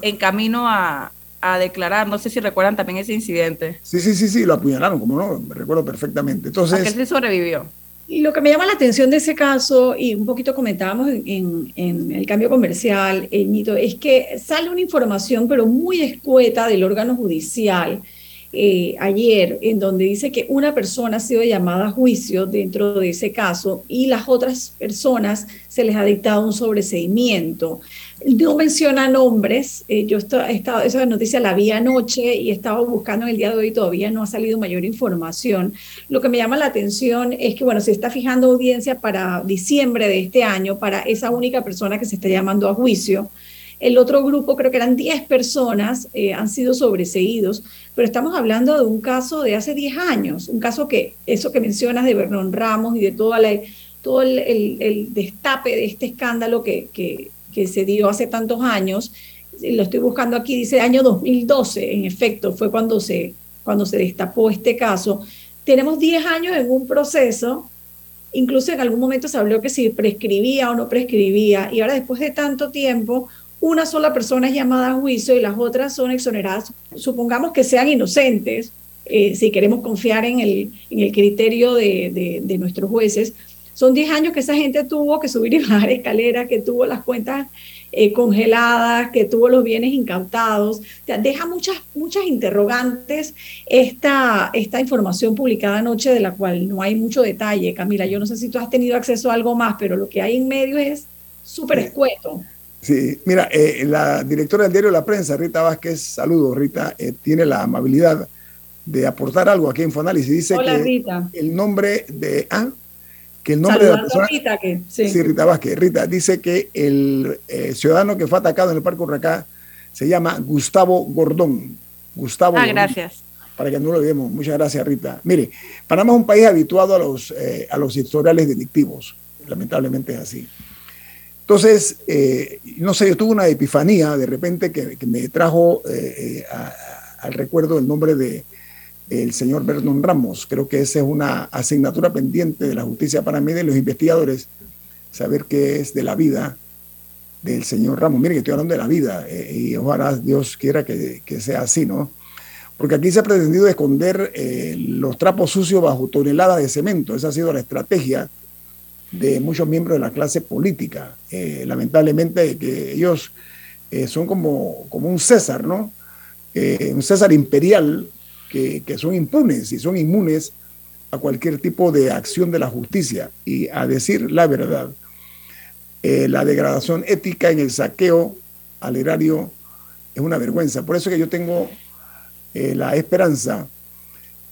en camino a, a, declarar. No sé si recuerdan también ese incidente. Sí, sí, sí, sí, lo apuñalaron, como no, me recuerdo perfectamente. Entonces, que sí sobrevivió. Lo que me llama la atención de ese caso, y un poquito comentábamos en, el cambio comercial, Ñito, es que sale una información, pero muy escueta del órgano judicial eh, ayer, en donde dice que una persona ha sido llamada a juicio dentro de ese caso y las otras personas se les ha dictado un sobreseimiento. No menciona nombres, eh, yo he esa noticia la vi anoche y estaba buscando en el día de hoy, todavía no ha salido mayor información. Lo que me llama la atención es que, bueno, se está fijando audiencia para diciembre de este año para esa única persona que se está llamando a juicio. El otro grupo, creo que eran 10 personas, eh, han sido sobreseídos, pero estamos hablando de un caso de hace 10 años, un caso que, eso que mencionas de Vernon Ramos y de toda la, todo el, destape de este escándalo que, que, que se dio hace tantos años, lo estoy buscando aquí, dice año 2012, en efecto, fue cuando se, cuando se destapó este caso. Tenemos 10 años en un proceso, incluso en algún momento se habló que si prescribía o no prescribía, y ahora después de tanto tiempo, una sola persona es llamada a juicio y las otras son exoneradas, supongamos que sean inocentes, eh, si queremos confiar en el, en el criterio de, de, nuestros jueces, son 10 años que esa gente tuvo que subir y bajar escaleras, que tuvo las cuentas eh, congeladas, que tuvo los bienes incautados. deja muchas, muchas interrogantes esta, esta información publicada anoche de la cual no hay mucho detalle. Camila, yo no sé si tú has tenido acceso a algo más, pero lo que hay en medio es súper escueto. Sí, mira, eh, la directora del diario La Prensa, Rita Vázquez, saludos Rita, eh, tiene la amabilidad de aportar algo aquí en Fonalis Dice Hola, que Rita. el nombre de... Ah, que el nombre de la persona... Rita, que, sí. sí. Rita Vázquez. Rita dice que el eh, ciudadano que fue atacado en el Parque Urracá se llama Gustavo Gordón. Gustavo. Ah, gracias. Para que no lo veamos. Muchas gracias, Rita. Mire, Panamá es un país habituado a los, eh, a los historiales delictivos. Lamentablemente es así. Entonces, eh, no sé, yo tuve una epifanía de repente que, me trajo al recuerdo el nombre de señor Vernon Ramos. Creo que esa es una asignatura pendiente de la justicia para mí, de los investigadores, saber qué es de la vida del señor Ramos. Mire que estoy hablando de la vida eh, y ojalá Dios quiera que, sea así, ¿no? Porque aquí se ha pretendido esconder eh, los trapos sucios bajo toneladas de cemento. Esa ha sido la estrategia de muchos miembros de la clase política. Eh, lamentablemente que ellos son como, como un César, ¿no? un César imperial que, son impunes y son inmunes a cualquier tipo de acción de la justicia y a decir la verdad. Eh, la degradación ética en el saqueo al erario es una vergüenza. Por eso que yo tengo eh, la esperanza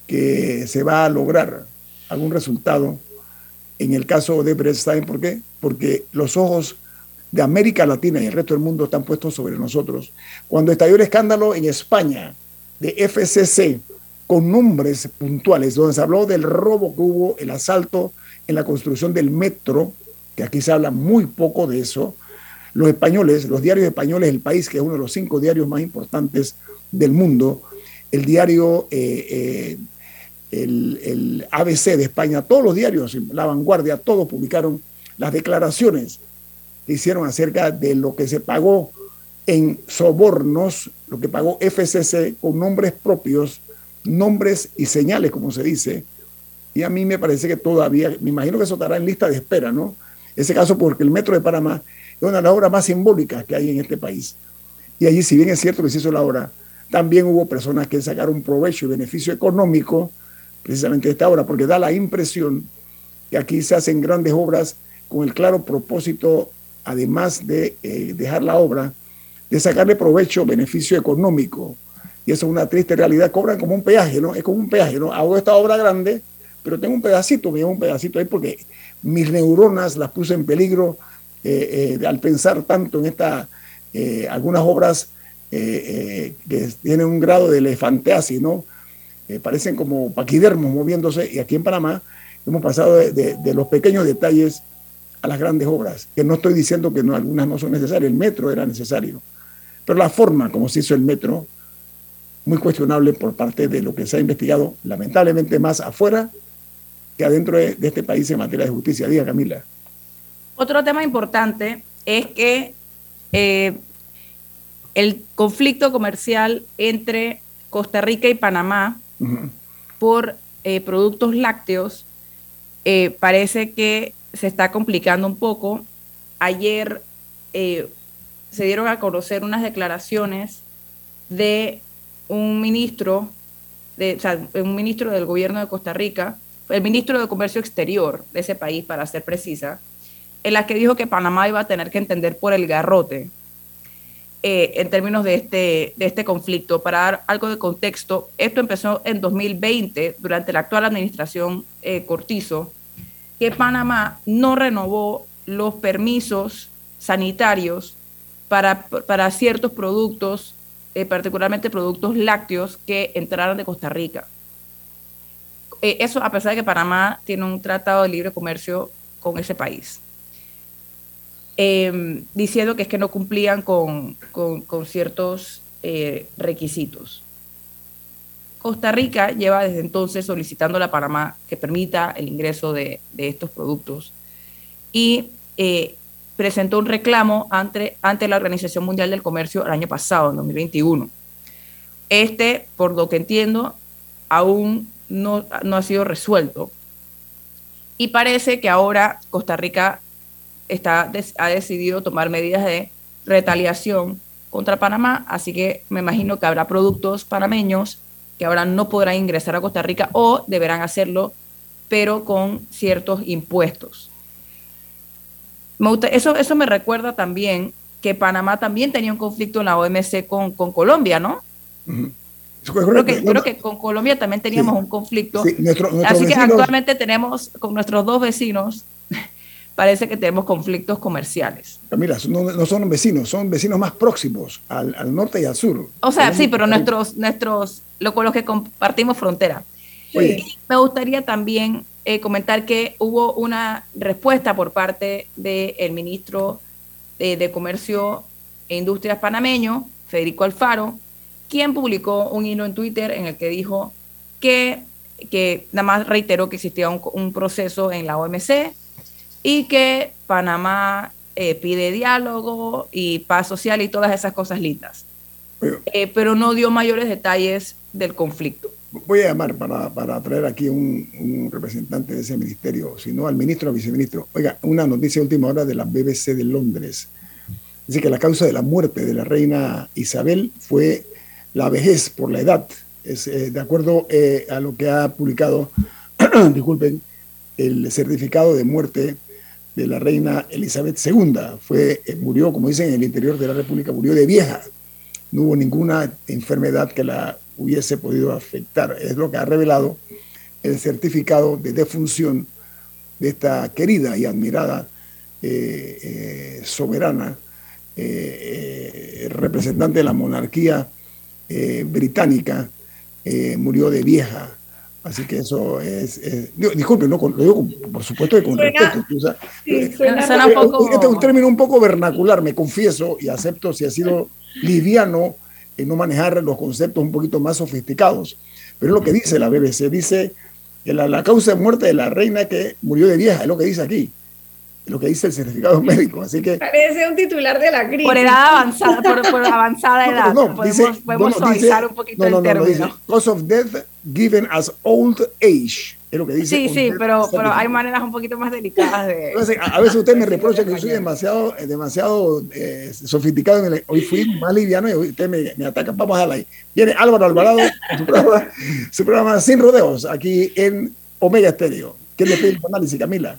que se va a lograr algún resultado en el caso de Bresstein. ¿Por qué? Porque los ojos de América Latina y el resto del mundo están puestos sobre nosotros. Cuando estalló el escándalo en España de FCC, con nombres puntuales, donde se habló del robo que hubo, el asalto en la construcción del metro, que aquí se habla muy poco de eso. Los españoles, los diarios españoles, el país que es uno de los cinco diarios más importantes del mundo, el diario, eh, eh, el, ABC de España, todos los diarios, La Vanguardia, todos publicaron las declaraciones que hicieron acerca de lo que se pagó en sobornos, lo que pagó FCC con nombres propios nombres y señales, como se dice, y a mí me parece que todavía, me imagino que eso estará en lista de espera, ¿no? Ese caso porque el Metro de Panamá es una de las obras más simbólicas que hay en este país. Y allí, si bien es cierto que se hizo la obra, también hubo personas que sacaron provecho y beneficio económico precisamente esta obra, porque da la impresión que aquí se hacen grandes obras con el claro propósito, además de eh, dejar la obra, de sacarle provecho, beneficio económico y eso es una triste realidad, cobran como un peaje, ¿no? Es como un peaje, ¿no? Hago esta obra grande, pero tengo un pedacito, me llevo un pedacito ahí porque mis neuronas las puse en peligro eh, eh, al pensar tanto en esta, algunas obras que tienen un grado de elefanteasis, ¿no? Parecen como paquidermos moviéndose y aquí en Panamá hemos pasado de, los pequeños detalles a las grandes obras, que no estoy diciendo que no, algunas no son necesarias, el metro era necesario, pero la forma como se hizo el metro, muy cuestionable por parte de lo que se ha investigado, lamentablemente más afuera que adentro de, este país en materia de justicia. Diga, Camila. Otro tema importante es que eh, el conflicto comercial entre Costa Rica y Panamá por eh, productos lácteos eh, parece que se está complicando un poco. Ayer se dieron a conocer unas declaraciones de un ministro, de, un ministro del gobierno de Costa Rica, el ministro de Comercio Exterior de ese país, para ser precisa, en la que dijo que Panamá iba a tener que entender por el garrote eh, en términos de este, de este conflicto. Para dar algo de contexto, esto empezó en 2020, durante la actual administración eh, Cortizo, que Panamá no renovó los permisos sanitarios para, ciertos productos eh, particularmente productos lácteos que entraron de Costa Rica. Eso a pesar de que Panamá tiene un tratado de libre comercio con ese país. Em, diciendo que es que no cumplían con, ciertos eh, requisitos. Costa Rica lleva desde entonces solicitando a Panamá que permita el ingreso de, estos productos y presentó un reclamo ante, ante la Organización Mundial del Comercio el año pasado, en 2021. Este, por lo que entiendo, aún no, no ha sido resuelto. Y parece que ahora Costa Rica está, ha decidido tomar medidas de retaliación contra Panamá, así que me imagino que habrá productos panameños que ahora no podrán ingresar a Costa Rica o deberán hacerlo, pero con ciertos impuestos. eso, eso me recuerda también que Panamá también tenía un conflicto en la OMC con, con Colombia, ¿no? Creo que, creo que, con Colombia también teníamos un conflicto. Así que actualmente tenemos con nuestros dos vecinos, parece que tenemos conflictos comerciales. Mira, no, son vecinos, son vecinos más próximos al, al norte y al sur. O sea, sí, pero nuestros, nuestros, lo, con los que compartimos frontera. me gustaría también eh, comentar que hubo una respuesta por parte del ministro de, de Comercio e Industrias panameño, Federico Alfaro, quien publicó un hilo en Twitter en el que dijo que, que nada más reiteró que existía un, proceso en la OMC y que Panamá eh, pide diálogo y paz social y todas esas cosas lindas. Eh, pero no dio mayores detalles del conflicto. Voy a llamar para, para traer aquí un, un, representante de ese ministerio, sino al ministro o viceministro. Oiga, una noticia última hora de la BBC de Londres. Dice que la causa de la muerte de la reina Isabel fue la vejez por la edad. Es, eh, de acuerdo eh, a lo que ha publicado, disculpen, el certificado de muerte de la reina Elizabeth II. Fue, eh, murió, como dicen, en el interior de la República, murió de vieja. No hubo ninguna enfermedad que la hubiese podido afectar. Es lo que ha revelado el certificado de defunción de esta querida y admirada soberana, representante de la monarquía eh, británica eh, murió de vieja. Así que eso es. disculpe, no, lo digo por supuesto que con respeto. Eh, este es un término un poco vernacular, me confieso y acepto si ha sido liviano en no manejar los conceptos un poquito más sofisticados. Pero es lo que dice la BBC: dice que la, la causa de muerte de la reina que murió de vieja, es lo que dice aquí lo que dice el certificado médico. Así que. Parece un titular de la crisis. Por edad avanzada, por, avanzada edad. No, podemos, podemos suavizar un poquito el término. Dice, cause of death given as old age. Es lo que dice. Sí, sí, pero, pero hay maneras un poquito más delicadas de. A veces usted me reprocha que soy demasiado, eh, demasiado eh, sofisticado. En el, hoy fui más liviano y hoy usted me, me ataca. Vamos a darle ahí. Viene Álvaro Alvarado, su programa, su programa Sin Rodeos, aquí en Omega Estéreo. ¿Quién le pide el análisis, Camila?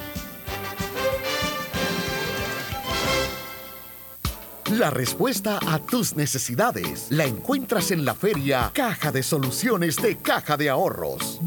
La respuesta a tus necesidades la encuentras en la feria Caja de Soluciones de Caja de Ahorros.